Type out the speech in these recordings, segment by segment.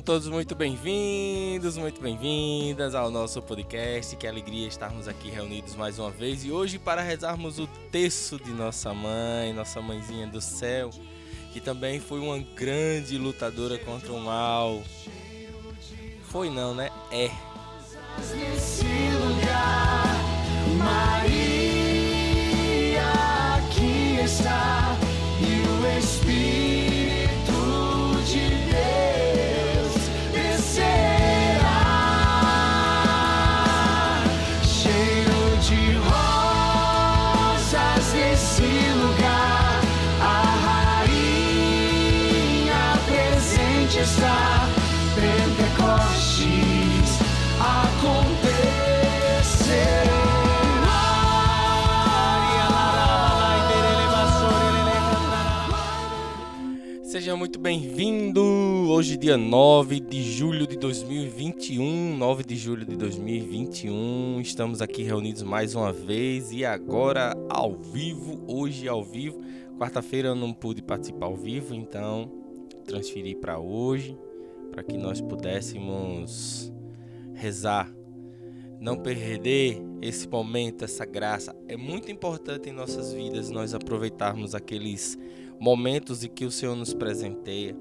Sejam todos muito bem-vindos, muito bem-vindas ao nosso podcast. Que alegria estarmos aqui reunidos mais uma vez e hoje para rezarmos o texto de nossa mãe, nossa mãezinha do céu, que também foi uma grande lutadora contra o mal. Foi não, né? É. Maria aqui está Seja muito bem-vindo! Hoje, dia 9 de julho de 2021. 9 de julho de 2021. Estamos aqui reunidos mais uma vez e agora ao vivo. Hoje, ao vivo. Quarta-feira eu não pude participar ao vivo, então transferi para hoje para que nós pudéssemos rezar. Não perder esse momento, essa graça. É muito importante em nossas vidas nós aproveitarmos aqueles momentos em que o Senhor nos presenteia,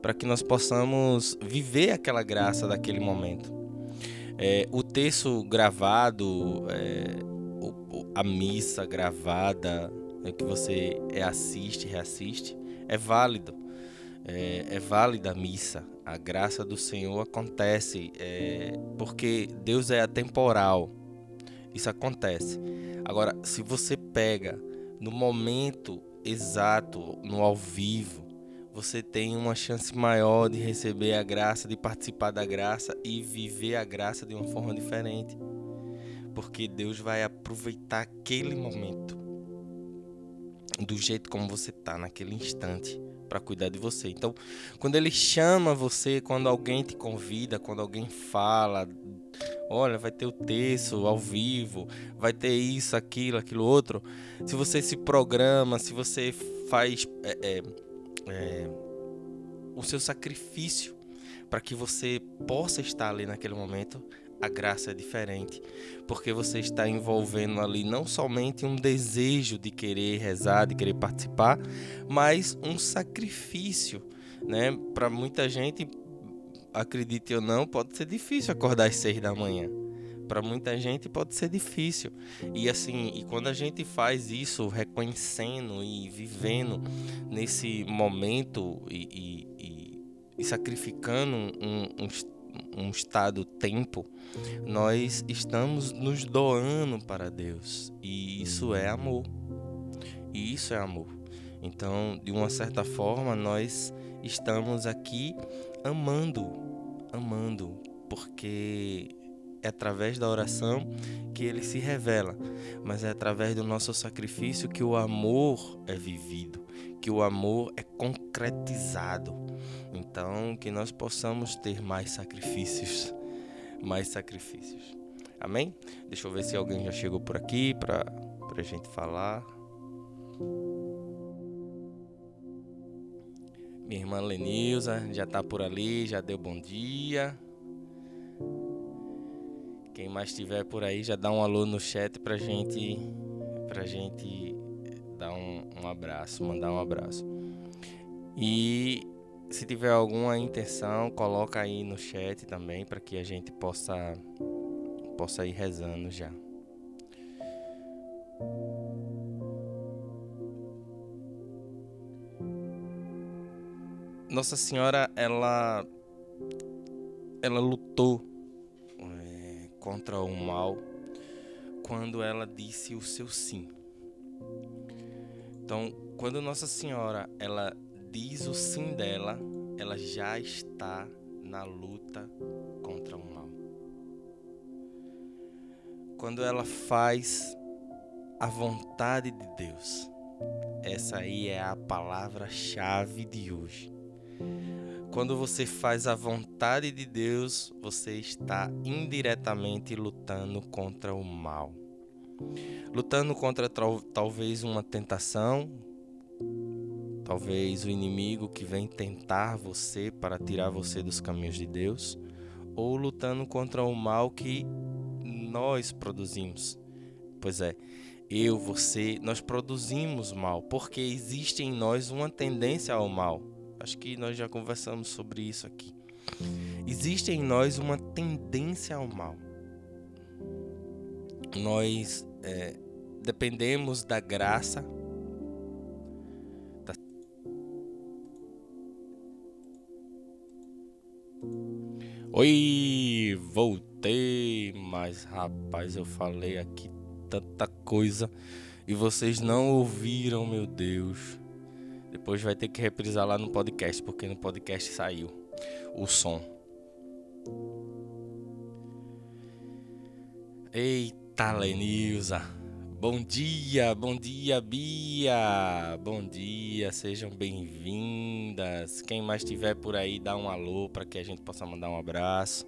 para que nós possamos viver aquela graça daquele momento. É, o texto gravado, é, a missa gravada, né, que você é, assiste, reassiste, é válido. É, é válida a missa. A graça do Senhor acontece é, porque Deus é atemporal. Isso acontece. Agora, se você pega no momento exato, no ao vivo, você tem uma chance maior de receber a graça, de participar da graça e viver a graça de uma forma diferente. Porque Deus vai aproveitar aquele momento do jeito como você tá naquele instante para cuidar de você. Então, quando ele chama você, quando alguém te convida, quando alguém fala, olha, vai ter o texto ao vivo, vai ter isso, aquilo, aquilo outro. Se você se programa, se você faz é, é, é, o seu sacrifício para que você possa estar ali naquele momento, a graça é diferente, porque você está envolvendo ali não somente um desejo de querer rezar, de querer participar, mas um sacrifício, né? Para muita gente, acredite ou não, pode ser difícil acordar às seis da manhã. Para muita gente pode ser difícil. E assim, e quando a gente faz isso, reconhecendo e vivendo nesse momento e, e, e- e sacrificando um, um, um estado tempo, nós estamos nos doando para Deus. E isso é amor. E isso é amor. Então, de uma certa forma, nós estamos aqui amando, amando, porque é através da oração que ele se revela, mas é através do nosso sacrifício que o amor é vivido, que o amor é concretizado. Então, que nós possamos ter mais sacrifícios, mais sacrifícios. Amém? Deixa eu ver se alguém já chegou por aqui para a gente falar. Irmã Lenilza já tá por ali, já deu bom dia. Quem mais estiver por aí já dá um alô no chat pra gente pra gente dar um, um abraço, mandar um abraço. E se tiver alguma intenção, coloca aí no chat também para que a gente possa possa ir rezando já. Nossa Senhora, ela ela lutou é, contra o mal quando ela disse o seu sim. Então, quando Nossa Senhora ela diz o sim dela, ela já está na luta contra o mal. Quando ela faz a vontade de Deus, essa aí é a palavra-chave de hoje. Quando você faz a vontade de Deus, você está indiretamente lutando contra o mal. Lutando contra talvez uma tentação, talvez o inimigo que vem tentar você para tirar você dos caminhos de Deus, ou lutando contra o mal que nós produzimos. Pois é, eu, você, nós produzimos mal, porque existe em nós uma tendência ao mal. Acho que nós já conversamos sobre isso aqui. Existe em nós uma tendência ao mal. Nós é, dependemos da graça. Da... Oi, voltei, mas rapaz, eu falei aqui tanta coisa e vocês não ouviram, meu Deus. Depois vai ter que reprisar lá no podcast, porque no podcast saiu o som. Eita, Lenilza. Bom dia, bom dia, Bia. Bom dia, sejam bem-vindas. Quem mais estiver por aí, dá um alô para que a gente possa mandar um abraço.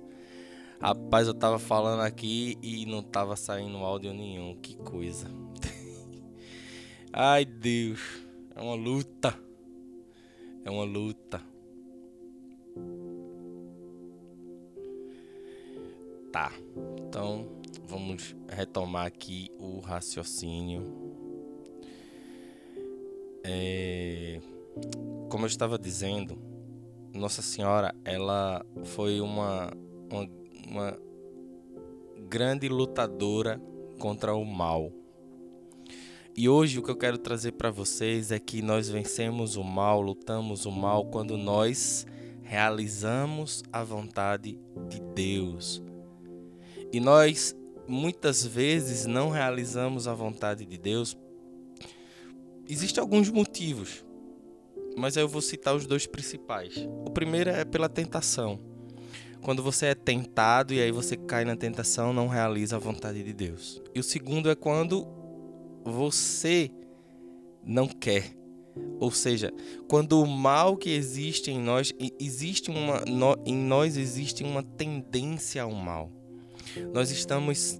Rapaz, eu tava falando aqui e não tava saindo áudio nenhum. Que coisa. Ai, Deus. É uma luta. É uma luta. Tá. Então, vamos retomar aqui o raciocínio. É, como eu estava dizendo, Nossa Senhora, ela foi uma, uma, uma grande lutadora contra o mal. E hoje o que eu quero trazer para vocês é que nós vencemos o mal, lutamos o mal quando nós realizamos a vontade de Deus. E nós muitas vezes não realizamos a vontade de Deus. Existem alguns motivos, mas eu vou citar os dois principais. O primeiro é pela tentação. Quando você é tentado e aí você cai na tentação, não realiza a vontade de Deus. E o segundo é quando você não quer. Ou seja, quando o mal que existe em nós, existe uma, em nós existe uma tendência ao mal. Nós estamos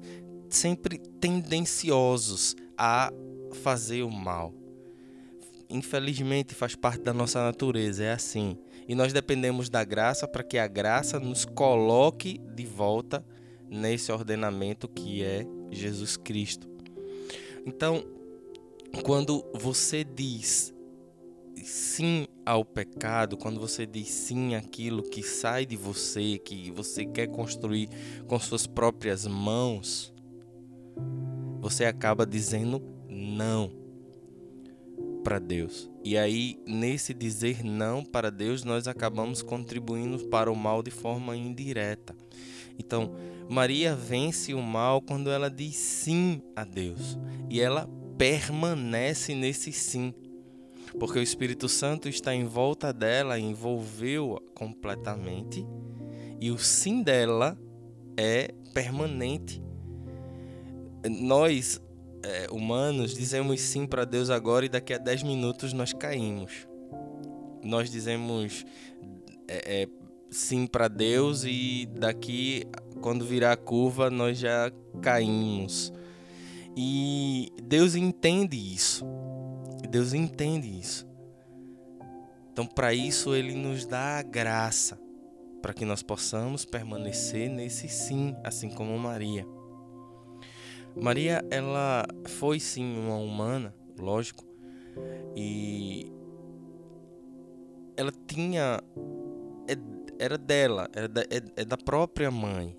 sempre tendenciosos a fazer o mal. Infelizmente faz parte da nossa natureza, é assim. E nós dependemos da graça para que a graça nos coloque de volta nesse ordenamento que é Jesus Cristo. Então, quando você diz sim ao pecado, quando você diz sim àquilo que sai de você, que você quer construir com suas próprias mãos, você acaba dizendo não. para Deus. E aí, nesse dizer não para Deus, nós acabamos contribuindo para o mal de forma indireta. Então, Maria vence o mal quando ela diz sim a Deus. E ela permanece nesse sim. Porque o Espírito Santo está em volta dela, envolveu-a completamente. E o sim dela é permanente. Nós é, humanos dizemos sim para Deus agora e daqui a 10 minutos nós caímos. Nós dizemos é, é, sim para Deus e daqui, quando virar a curva, nós já caímos. E Deus entende isso. Deus entende isso. Então, para isso, Ele nos dá a graça para que nós possamos permanecer nesse sim, assim como Maria. Maria, ela foi sim uma humana, lógico, e ela tinha era dela, era da, é, é da própria mãe,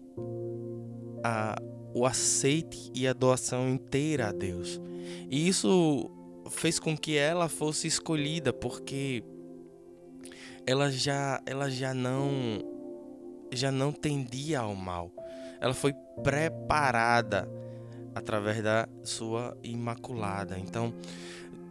a, o aceite e a doação inteira a Deus. E isso fez com que ela fosse escolhida, porque ela já, ela já não, já não tendia ao mal. Ela foi preparada através da sua imaculada. Então,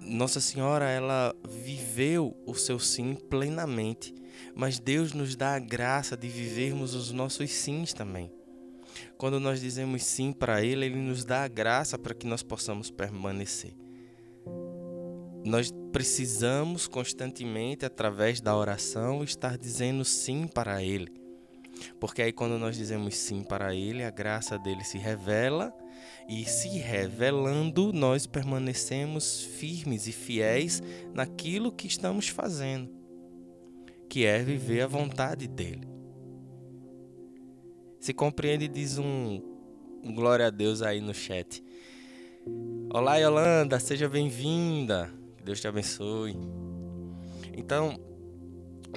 Nossa Senhora, ela viveu o seu sim plenamente, mas Deus nos dá a graça de vivermos os nossos sims também. Quando nós dizemos sim para Ele, Ele nos dá a graça para que nós possamos permanecer. Nós precisamos constantemente, através da oração, estar dizendo sim para Ele. Porque aí, quando nós dizemos sim para Ele, a graça dele se revela e se revelando, nós permanecemos firmes e fiéis naquilo que estamos fazendo, que é viver a vontade dele. Se compreende, diz um, um glória a Deus aí no chat. Olá, Yolanda, seja bem-vinda. Deus te abençoe. Então,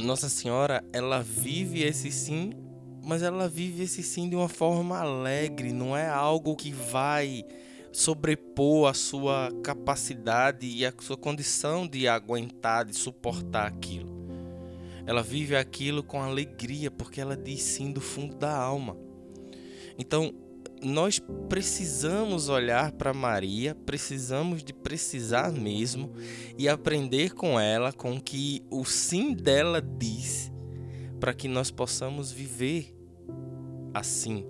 Nossa Senhora, ela vive esse sim mas ela vive esse sim de uma forma alegre, não é algo que vai sobrepor a sua capacidade e a sua condição de aguentar, de suportar aquilo. Ela vive aquilo com alegria, porque ela diz sim do fundo da alma. Então, nós precisamos olhar para Maria, precisamos de precisar mesmo e aprender com ela com que o sim dela diz para que nós possamos viver assim.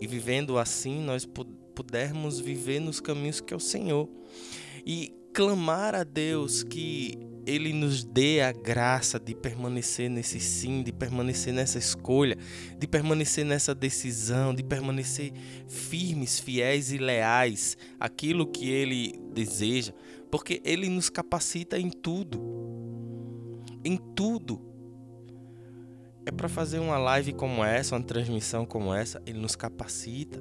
E vivendo assim, nós pudermos viver nos caminhos que é o Senhor. E clamar a Deus que Ele nos dê a graça de permanecer nesse sim, de permanecer nessa escolha, de permanecer nessa decisão, de permanecer firmes, fiéis e leais àquilo que Ele deseja, porque Ele nos capacita em tudo. Em tudo é para fazer uma live como essa, uma transmissão como essa, ele nos capacita.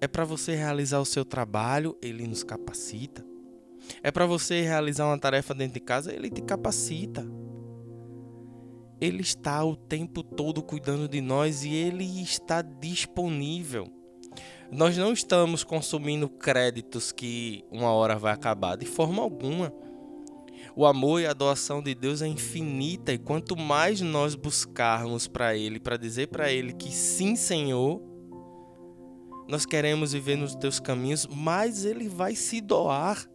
É para você realizar o seu trabalho, ele nos capacita. É para você realizar uma tarefa dentro de casa, ele te capacita. Ele está o tempo todo cuidando de nós e ele está disponível. Nós não estamos consumindo créditos que uma hora vai acabar, de forma alguma. O amor e a doação de Deus é infinita e quanto mais nós buscarmos para Ele, para dizer para Ele que sim, Senhor, nós queremos viver nos teus caminhos, mais Ele vai se doar,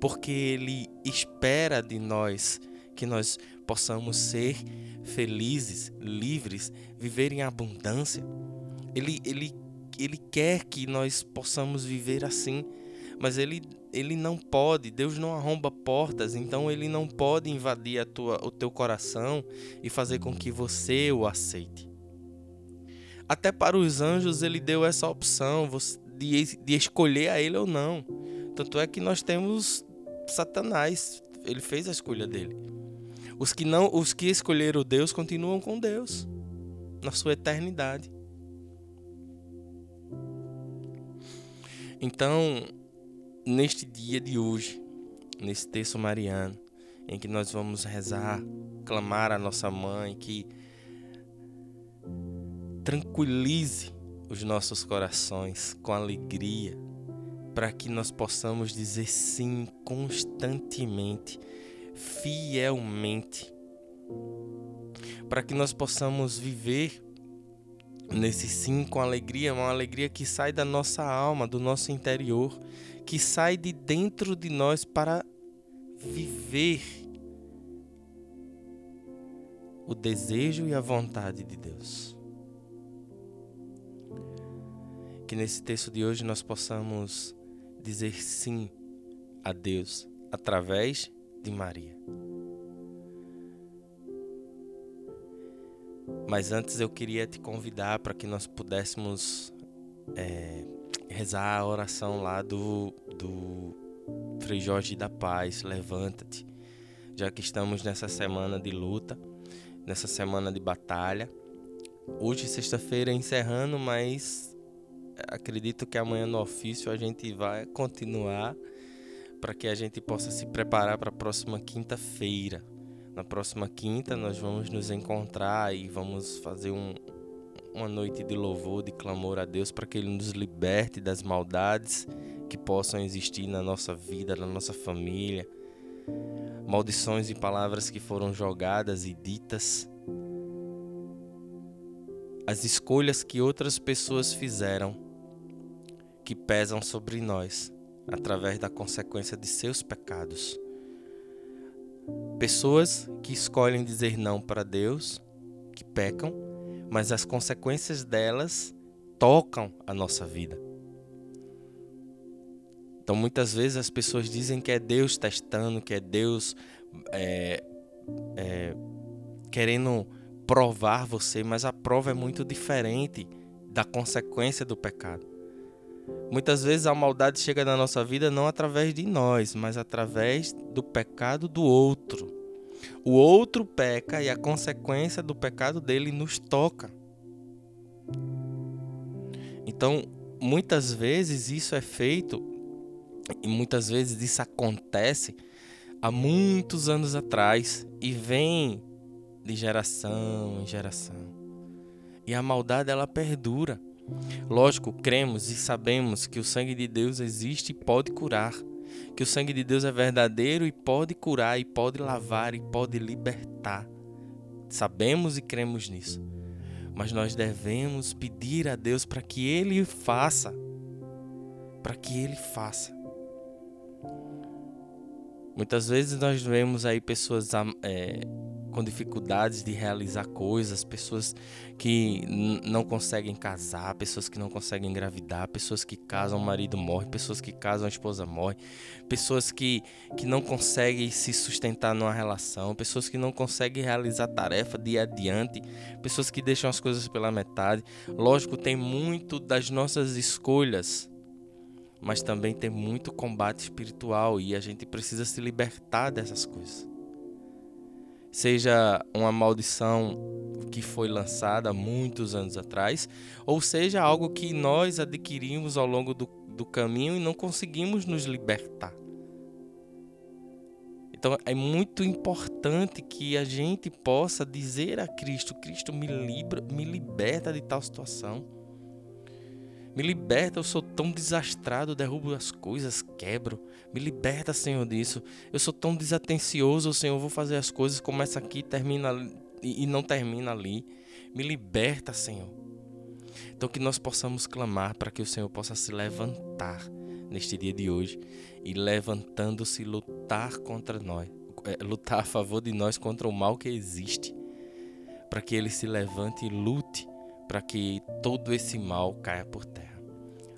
porque Ele espera de nós que nós possamos ser felizes, livres, viver em abundância. Ele, ele, ele quer que nós possamos viver assim, mas Ele ele não pode, Deus não arromba portas, então ele não pode invadir a tua, o teu coração e fazer com que você o aceite. Até para os anjos ele deu essa opção de, de escolher a ele ou não. Tanto é que nós temos Satanás, ele fez a escolha dele. Os que não, os que escolheram Deus continuam com Deus na sua eternidade. Então, neste dia de hoje, nesse texto mariano, em que nós vamos rezar, clamar a nossa mãe que tranquilize os nossos corações com alegria, para que nós possamos dizer sim constantemente, fielmente, para que nós possamos viver nesse sim com alegria, uma alegria que sai da nossa alma, do nosso interior, que sai de dentro de nós para viver o desejo e a vontade de Deus. Que nesse texto de hoje nós possamos dizer sim a Deus através de Maria. Mas antes eu queria te convidar para que nós pudéssemos é, rezar a oração lá do, do Frei Jorge da Paz, levanta-te, já que estamos nessa semana de luta, nessa semana de batalha. Hoje, sexta-feira, encerrando, mas acredito que amanhã no ofício a gente vai continuar para que a gente possa se preparar para a próxima quinta-feira. Na próxima quinta nós vamos nos encontrar e vamos fazer um, uma noite de louvor, de clamor a Deus para que Ele nos liberte das maldades que possam existir na nossa vida, na nossa família. Maldições e palavras que foram jogadas e ditas. As escolhas que outras pessoas fizeram que pesam sobre nós através da consequência de seus pecados. Pessoas que escolhem dizer não para Deus, que pecam, mas as consequências delas tocam a nossa vida. Então muitas vezes as pessoas dizem que é Deus testando, que é Deus é, é, querendo provar você, mas a prova é muito diferente da consequência do pecado. Muitas vezes a maldade chega na nossa vida não através de nós, mas através do pecado do outro. O outro peca e a consequência do pecado dele nos toca. Então, muitas vezes isso é feito e muitas vezes isso acontece há muitos anos atrás e vem de geração em geração. E a maldade ela perdura. Lógico, cremos e sabemos que o sangue de Deus existe e pode curar, que o sangue de Deus é verdadeiro e pode curar, e pode lavar, e pode libertar. Sabemos e cremos nisso. Mas nós devemos pedir a Deus para que Ele faça. Para que Ele faça. Muitas vezes nós vemos aí pessoas é, com dificuldades de realizar coisas, pessoas que não conseguem casar, pessoas que não conseguem engravidar, pessoas que casam, o marido morre, pessoas que casam, a esposa morre, pessoas que, que não conseguem se sustentar numa relação, pessoas que não conseguem realizar tarefa de adiante, pessoas que deixam as coisas pela metade. Lógico, tem muito das nossas escolhas mas também tem muito combate espiritual e a gente precisa se libertar dessas coisas seja uma maldição que foi lançada muitos anos atrás, ou seja algo que nós adquirimos ao longo do, do caminho e não conseguimos nos libertar. Então é muito importante que a gente possa dizer a Cristo: Cristo me, libra, me liberta de tal situação. Me liberta, eu sou tão desastrado, derrubo as coisas, quebro. Me liberta, Senhor, disso. Eu sou tão desatencioso, Senhor, vou fazer as coisas, começa aqui, termina e não termina ali. Me liberta, Senhor. Então que nós possamos clamar para que o Senhor possa se levantar neste dia de hoje e levantando-se lutar contra nós, é, lutar a favor de nós contra o mal que existe, para que ele se levante e lute para que todo esse mal caia por terra.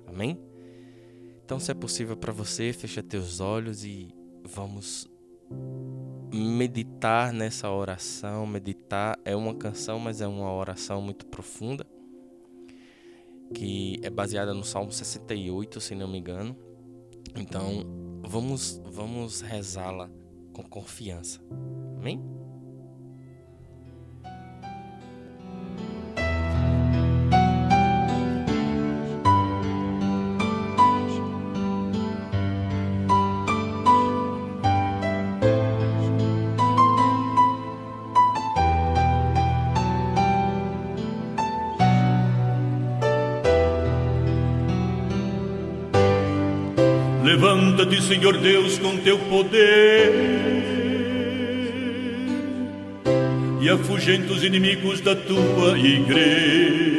Amém? Então, se é possível para você, fecha teus olhos e vamos meditar nessa oração. Meditar é uma canção, mas é uma oração muito profunda, que é baseada no Salmo 68, se não me engano. Então, vamos vamos rezá-la com confiança. Amém? Levanta-te, Senhor Deus, com teu poder e afugenta os inimigos da tua igreja.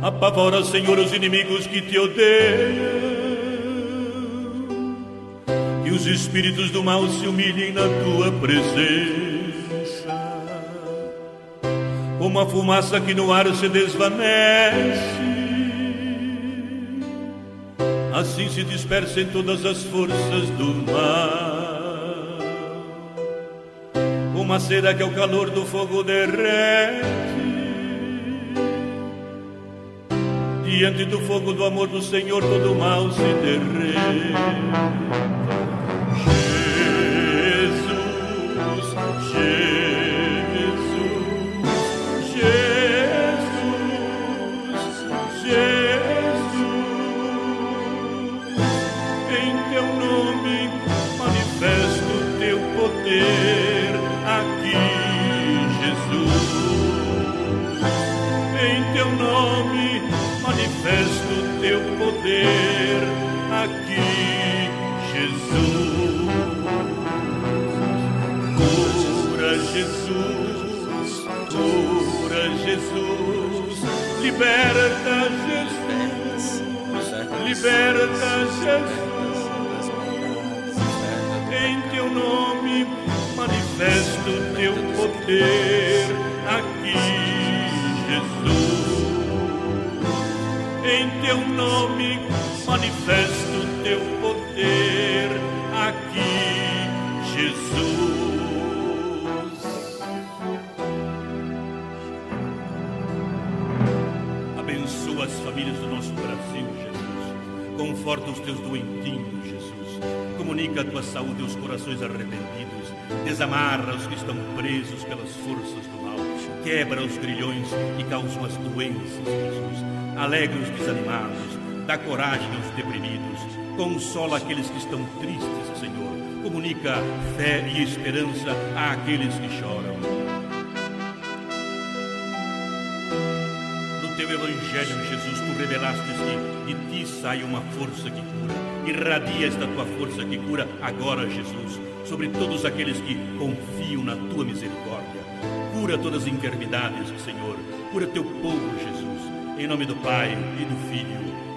Apavora, Senhor, os inimigos que te odeiam. Que os espíritos do mal se humilhem na tua presença. Como a fumaça que no ar se desvanece assim se dispersem todas as forças do mal. Uma cera que ao calor do fogo derrete, diante do fogo do amor do Senhor todo mal se derrete. Poder aqui, Jesus. Cura, Jesus. Cura, Jesus. Liberta, Jesus. Liberta, Jesus. Em teu nome manifesto o teu poder aqui, Jesus. Em teu nome manifesto o teu poder aqui, Jesus. Abençoa as famílias do nosso Brasil, Jesus. Conforta os teus doentinhos, Jesus. Comunica a tua saúde aos corações arrependidos. Desamarra os que estão presos pelas forças do mal. Quebra os grilhões que causam as doenças, Jesus. Alegra os desanimados. Dá coragem aos deprimidos. Consola aqueles que estão tristes, Senhor. Comunica fé e esperança àqueles que choram. No teu evangelho, Jesus, tu revelaste que de ti sai uma força que cura. Irradia esta tua força que cura agora, Jesus, sobre todos aqueles que confiam na tua misericórdia. Cura todas as enfermidades, Senhor. Cura teu povo, Jesus. Em nome do Pai e do Filho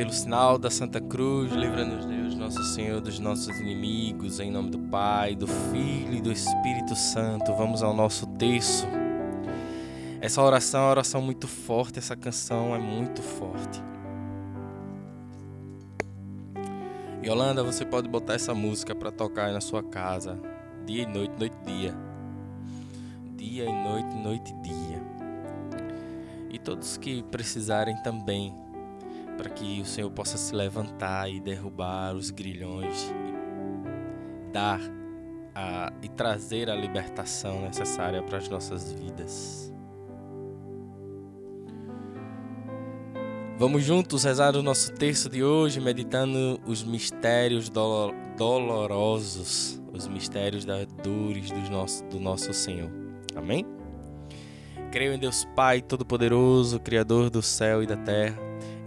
Pelo sinal da Santa Cruz, livra-nos Deus, nosso Senhor, dos nossos inimigos, em nome do Pai, do Filho e do Espírito Santo. Vamos ao nosso texto. Essa oração é uma oração muito forte, essa canção é muito forte. Yolanda, você pode botar essa música para tocar aí na sua casa, dia e noite, noite e dia. Dia e noite, noite e dia. E todos que precisarem também, para que o Senhor possa se levantar e derrubar os grilhões e dar a, e trazer a libertação necessária para as nossas vidas. Vamos juntos rezar o nosso texto de hoje, meditando os mistérios dolo- dolorosos, os mistérios das dores do nosso, do nosso Senhor. Amém? Creio em Deus Pai Todo-Poderoso, Criador do céu e da terra,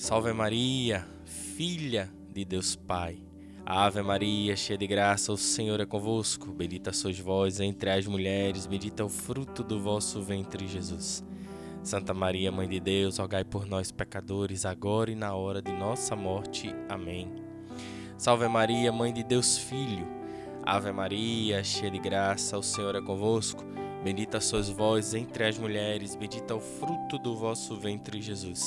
Salve Maria, filha de Deus Pai. Ave Maria, cheia de graça, o Senhor é convosco. Bendita sois vós entre as mulheres, bendito é o fruto do vosso ventre, Jesus. Santa Maria, Mãe de Deus, rogai por nós, pecadores, agora e na hora de nossa morte. Amém. Salve Maria, Mãe de Deus Filho. Ave Maria, cheia de graça, o Senhor é convosco. Bendita sois vós entre as mulheres, bendito é o fruto do vosso ventre, Jesus.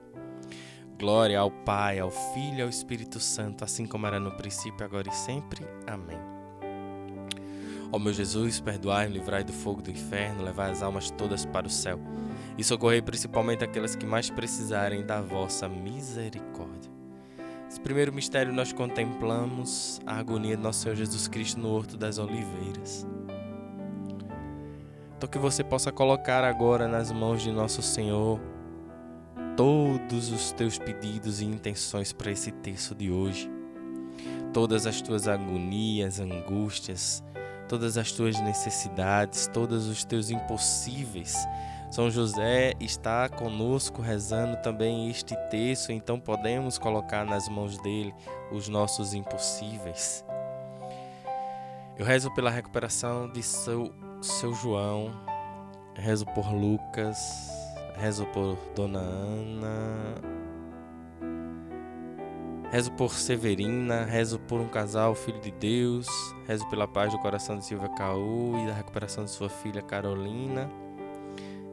Glória ao Pai, ao Filho e ao Espírito Santo, assim como era no princípio, agora e sempre. Amém. Ó meu Jesus, perdoai livrai do fogo do inferno, levai as almas todas para o céu e socorrei principalmente aquelas que mais precisarem da vossa misericórdia. Nesse primeiro mistério nós contemplamos a agonia de nosso Senhor Jesus Cristo no Horto das Oliveiras. Então que você possa colocar agora nas mãos de nosso Senhor todos os teus pedidos e intenções para esse terço de hoje. Todas as tuas agonias, angústias, todas as tuas necessidades, todos os teus impossíveis. São José está conosco rezando também este terço, então podemos colocar nas mãos dele os nossos impossíveis. Eu rezo pela recuperação de seu, seu João, rezo por Lucas, Rezo por Dona Ana. Rezo por Severina, rezo por um casal, filho de Deus, rezo pela paz do coração de Silvia Caú e da recuperação de sua filha Carolina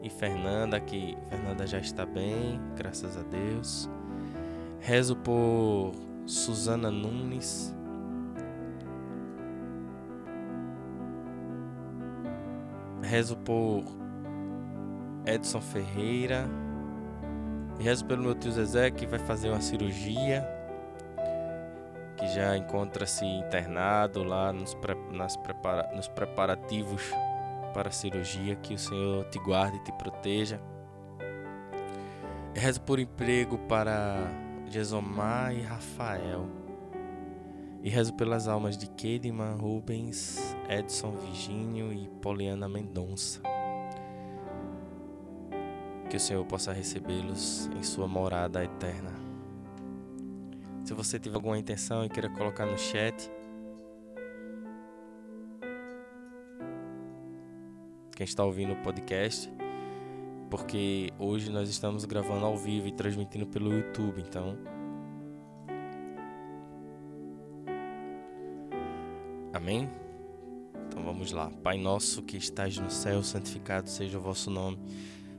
e Fernanda, que Fernanda já está bem, graças a Deus. Rezo por Suzana Nunes. Rezo por Edson Ferreira. E rezo pelo meu tio Zezé que vai fazer uma cirurgia, que já encontra-se internado lá nos, pre nas prepara nos preparativos para a cirurgia. Que o Senhor te guarde e te proteja. E rezo por emprego para Jesomar e Rafael. E rezo pelas almas de Kedeman Rubens, Edson Virgínio e Poliana Mendonça que o Senhor possa recebê-los em sua morada eterna. Se você tiver alguma intenção e queira colocar no chat, quem está ouvindo o podcast, porque hoje nós estamos gravando ao vivo e transmitindo pelo YouTube, então Amém? Então vamos lá. Pai nosso que estás no céu, santificado seja o vosso nome.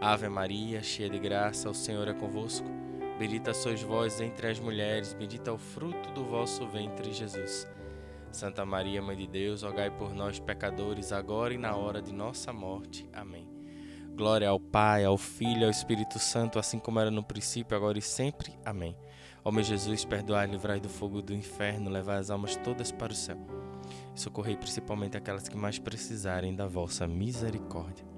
Ave Maria, cheia de graça, o Senhor é convosco. Bendita sois vós entre as mulheres, bendito é o fruto do vosso ventre, Jesus. Santa Maria, Mãe de Deus, rogai por nós, pecadores, agora e na hora de nossa morte. Amém. Glória ao Pai, ao Filho ao Espírito Santo, assim como era no princípio, agora e sempre. Amém. Ó meu Jesus, perdoai, livrai do fogo do inferno, levai as almas todas para o céu. Socorrei principalmente aquelas que mais precisarem da vossa misericórdia.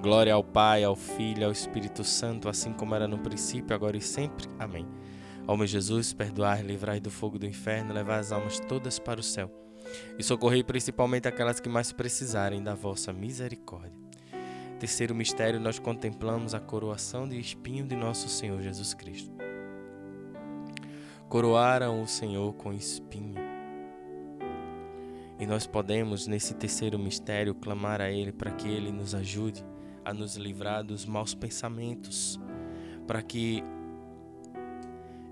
Glória ao Pai, ao Filho ao Espírito Santo, assim como era no princípio, agora e sempre. Amém. Ó meu Jesus, perdoai, livrai do fogo do inferno, levai as almas todas para o céu e socorrei principalmente aquelas que mais precisarem da vossa misericórdia. Terceiro mistério, nós contemplamos a coroação de espinho de nosso Senhor Jesus Cristo. Coroaram o Senhor com espinho. E nós podemos, nesse terceiro mistério, clamar a Ele para que Ele nos ajude a nos livrar dos maus pensamentos, para que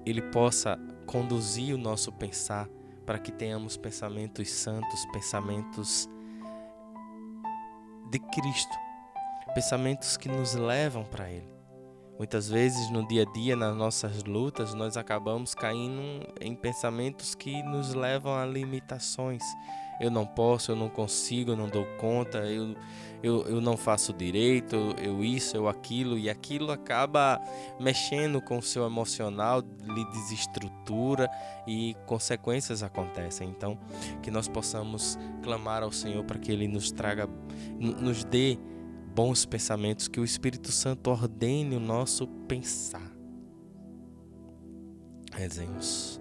Ele possa conduzir o nosso pensar, para que tenhamos pensamentos santos, pensamentos de Cristo, pensamentos que nos levam para Ele. Muitas vezes no dia a dia, nas nossas lutas, nós acabamos caindo em pensamentos que nos levam a limitações. Eu não posso, eu não consigo, eu não dou conta, eu, eu, eu não faço direito, eu isso, eu aquilo, e aquilo acaba mexendo com o seu emocional, lhe desestrutura e consequências acontecem. Então, que nós possamos clamar ao Senhor para que Ele nos traga, nos dê bons pensamentos, que o Espírito Santo ordene o nosso pensar. Rezemos.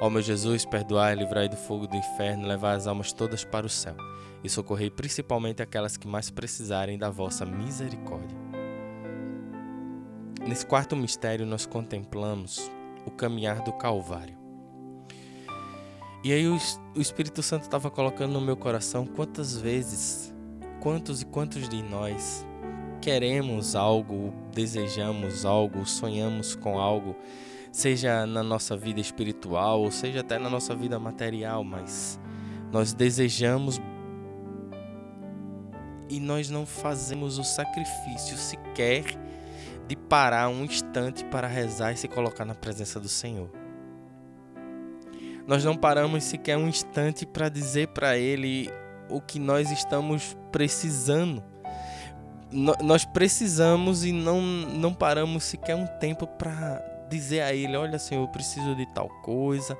Ó meu Jesus, perdoai, livrai do fogo do inferno, levai as almas todas para o céu e socorrei principalmente aquelas que mais precisarem da vossa misericórdia. Nesse quarto mistério, nós contemplamos o caminhar do Calvário. E aí o Espírito Santo estava colocando no meu coração quantas vezes, quantos e quantos de nós queremos algo, desejamos algo, sonhamos com algo, seja na nossa vida espiritual, ou seja até na nossa vida material, mas nós desejamos e nós não fazemos o sacrifício sequer de parar um instante para rezar e se colocar na presença do Senhor. Nós não paramos sequer um instante para dizer para Ele o que nós estamos precisando nós precisamos e não, não paramos sequer um tempo para dizer a Ele: Olha, Senhor, eu preciso de tal coisa.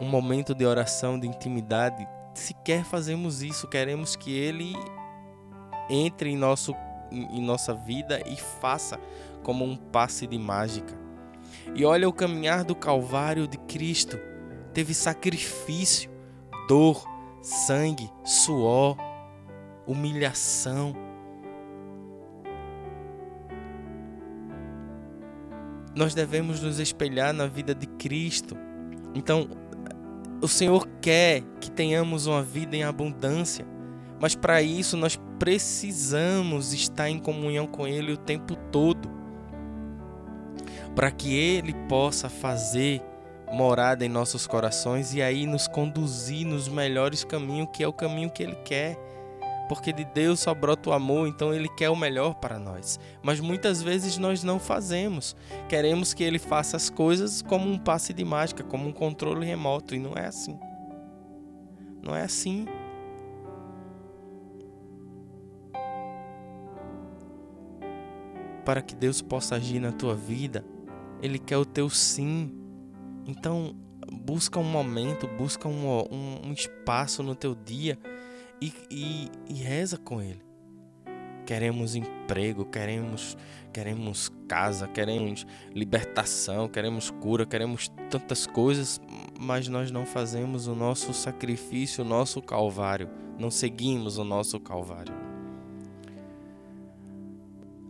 Um momento de oração, de intimidade. Sequer fazemos isso, queremos que Ele entre em, nosso, em nossa vida e faça como um passe de mágica. E olha o caminhar do Calvário de Cristo. Teve sacrifício, dor, sangue, suor, humilhação nós devemos nos espelhar na vida de Cristo. Então, o Senhor quer que tenhamos uma vida em abundância, Mas para isso nós precisamos estar em comunhão com Ele o tempo todo. Para que Ele possa fazer morada em nossos corações e aí nos conduzir nos melhores caminhos, que é o caminho que Ele quer. Porque de Deus só brota o amor, então Ele quer o melhor para nós. Mas muitas vezes nós não fazemos. Queremos que Ele faça as coisas como um passe de mágica, como um controle remoto, e não é assim. Não é assim. Para que Deus possa agir na tua vida, Ele quer o teu sim. Então, busca um momento, busca um, um, um espaço no teu dia e, e, e reza com Ele. Queremos emprego, queremos, queremos casa, queremos libertação, queremos cura, queremos tantas coisas, mas nós não fazemos o nosso sacrifício, o nosso calvário, não seguimos o nosso calvário.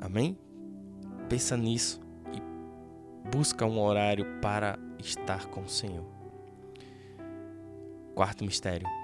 Amém? Pensa nisso e busca um horário para estar com o Senhor. Quarto mistério.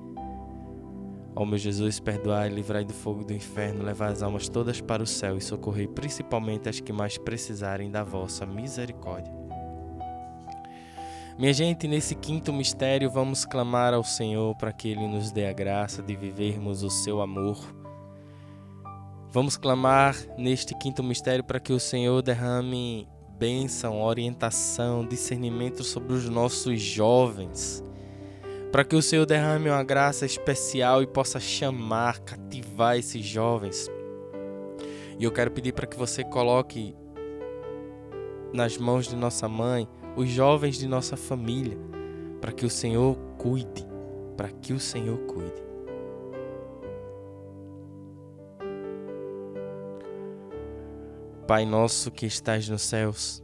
Ó meu Jesus, perdoai, livrai do fogo do inferno, levai as almas todas para o céu e socorrei principalmente as que mais precisarem da vossa misericórdia. Minha gente, nesse quinto mistério, vamos clamar ao Senhor para que Ele nos dê a graça de vivermos o seu amor. Vamos clamar neste quinto mistério para que o Senhor derrame bênção, orientação, discernimento sobre os nossos jovens. Para que o Senhor derrame uma graça especial e possa chamar, cativar esses jovens. E eu quero pedir para que você coloque nas mãos de nossa mãe os jovens de nossa família, para que o Senhor cuide, para que o Senhor cuide. Pai nosso que estás nos céus,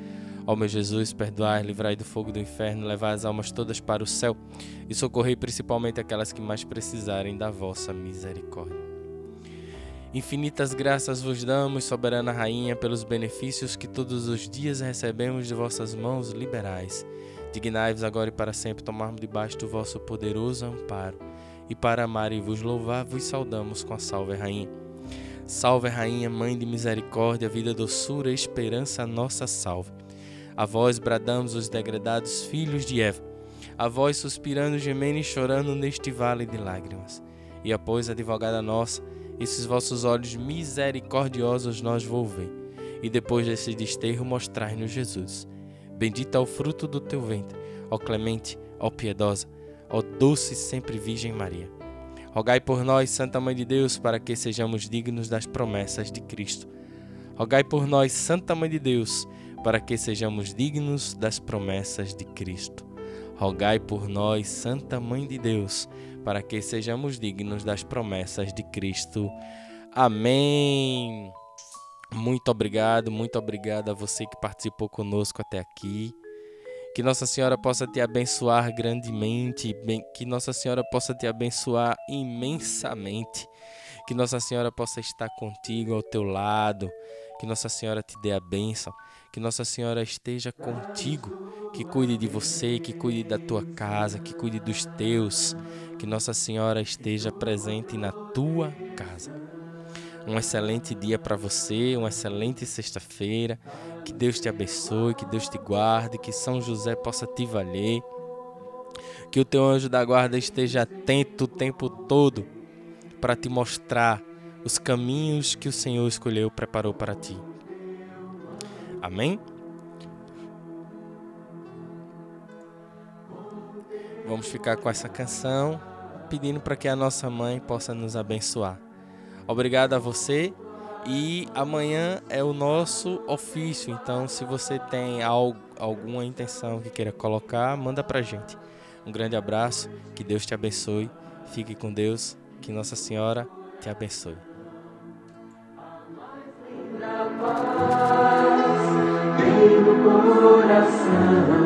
Ó meu Jesus, perdoai, livrai do fogo do inferno, levai as almas todas para o céu e socorrei principalmente aquelas que mais precisarem da vossa misericórdia. Infinitas graças vos damos, soberana Rainha, pelos benefícios que todos os dias recebemos de vossas mãos liberais. Dignai-vos agora e para sempre tomarmos debaixo do vosso poderoso amparo. E para amar e vos louvar, vos saudamos com a salve, Rainha. Salve, Rainha, Mãe de misericórdia, vida, doçura, esperança, nossa salve. A vós bradamos os degradados filhos de Eva, a vós suspirando, gemendo e chorando neste vale de lágrimas. E após, advogada nossa, esses vossos olhos misericordiosos nós volvei, e depois desse desterro mostrai-nos Jesus. Bendito é o fruto do teu ventre, ó clemente, ó piedosa, ó doce sempre Virgem Maria. Rogai por nós, Santa Mãe de Deus, para que sejamos dignos das promessas de Cristo. Rogai por nós, Santa Mãe de Deus, para que sejamos dignos das promessas de Cristo. Rogai por nós, Santa Mãe de Deus, para que sejamos dignos das promessas de Cristo. Amém. Muito obrigado, muito obrigado a você que participou conosco até aqui. Que Nossa Senhora possa te abençoar grandemente, que Nossa Senhora possa te abençoar imensamente, que Nossa Senhora possa estar contigo ao teu lado, que Nossa Senhora te dê a bênção, que Nossa Senhora esteja contigo, que cuide de você, que cuide da tua casa, que cuide dos teus, que Nossa Senhora esteja presente na tua casa. Um excelente dia para você, uma excelente sexta-feira. Que Deus te abençoe, que Deus te guarde, que São José possa te valer. Que o teu anjo da guarda esteja atento o tempo todo para te mostrar os caminhos que o Senhor escolheu, preparou para ti. Amém? Vamos ficar com essa canção, pedindo para que a nossa mãe possa nos abençoar. Obrigado a você e amanhã é o nosso ofício. Então, se você tem algo, alguma intenção que queira colocar, manda pra gente. Um grande abraço, que Deus te abençoe. Fique com Deus, que Nossa Senhora te abençoe. Coração